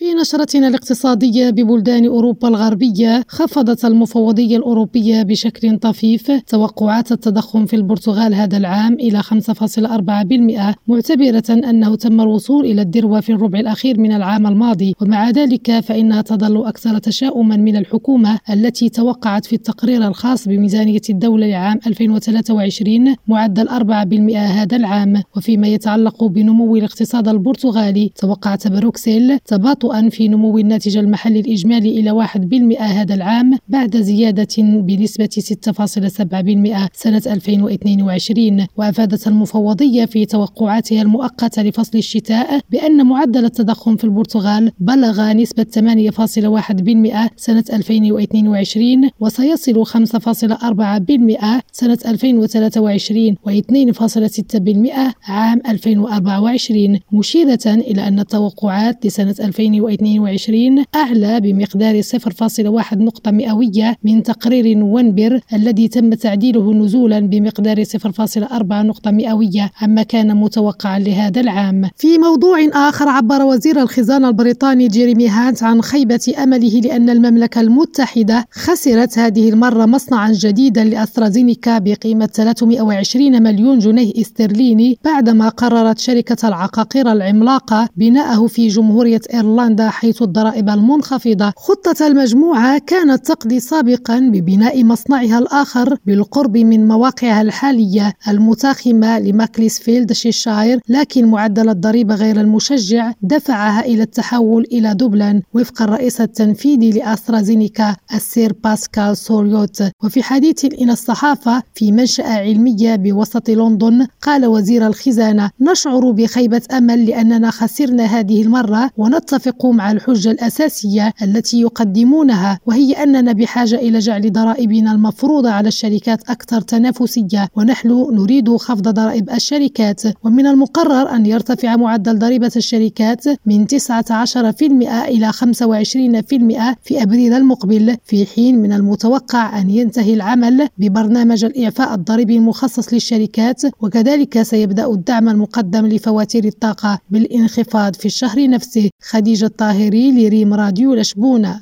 في نشرتنا الاقتصادية ببلدان أوروبا الغربية خفضت المفوضية الأوروبية بشكل طفيف توقعات التضخم في البرتغال هذا العام إلى 5.4% معتبرة أنه تم الوصول إلى الذروة في الربع الأخير من العام الماضي. ومع ذلك فإنها تظل أكثر تشاؤما من الحكومة التي توقعت في التقرير الخاص بميزانية الدولة لعام 2023 معدل 4% هذا العام. وفيما يتعلق بنمو الاقتصاد البرتغالي توقعت بروكسل تباطؤ في نمو الناتج المحلي الإجمالي إلى 1% هذا العام بعد زيادة بنسبة 6.7% سنة 2022 وأفادت المفوضية في توقعاتها المؤقتة لفصل الشتاء بأن معدل التضخم في البرتغال بلغ نسبة 8.1% سنة 2022 وسيصل 5.4% سنة 2023 و2.6% عام 2024 مشيرة إلى أن التوقعات لسنة 2022 2022 أعلى بمقدار 0.1 نقطة مئوية من تقرير نوفمبر الذي تم تعديله نزولا بمقدار 0.4 نقطة مئوية عما كان متوقعا لهذا العام. في موضوع آخر عبر وزير الخزانة البريطاني جيريمي هانت عن خيبة أمله لأن المملكة المتحدة خسرت هذه المرة مصنعا جديدا لأسترازينيكا بقيمة 320 مليون جنيه استرليني بعدما قررت شركة العقاقير العملاقة بناءه في جمهورية إيرلندا هولندا حيث الضرائب المنخفضة. خطة المجموعة كانت تقضي سابقا ببناء مصنعها الآخر بالقرب من مواقعها الحالية المتاخمة لماكليسفيلد شيشاير لكن معدل الضريبة غير المشجع دفعها إلى التحول إلى دبلن وفق الرئيس التنفيذي لأسترازينيكا السير باسكال سوريوت. وفي حديث إلى الصحافة في منشأة علمية بوسط لندن قال وزير الخزانة نشعر بخيبة أمل لأننا خسرنا هذه المرة ونتفق تقوم على الحجة الأساسية التي يقدمونها وهي أننا بحاجة إلى جعل ضرائبنا المفروضة على الشركات أكثر تنافسية ونحن نريد خفض ضرائب الشركات. ومن المقرر أن يرتفع معدل ضريبة الشركات من 19% إلى 25% في أبريل المقبل في حين من المتوقع أن ينتهي العمل ببرنامج الإعفاء الضريبي المخصص للشركات وكذلك سيبدأ الدعم المقدم لفواتير الطاقة بالانخفاض في الشهر نفسه. خديجة الطاهري لريم راديو لشبونة.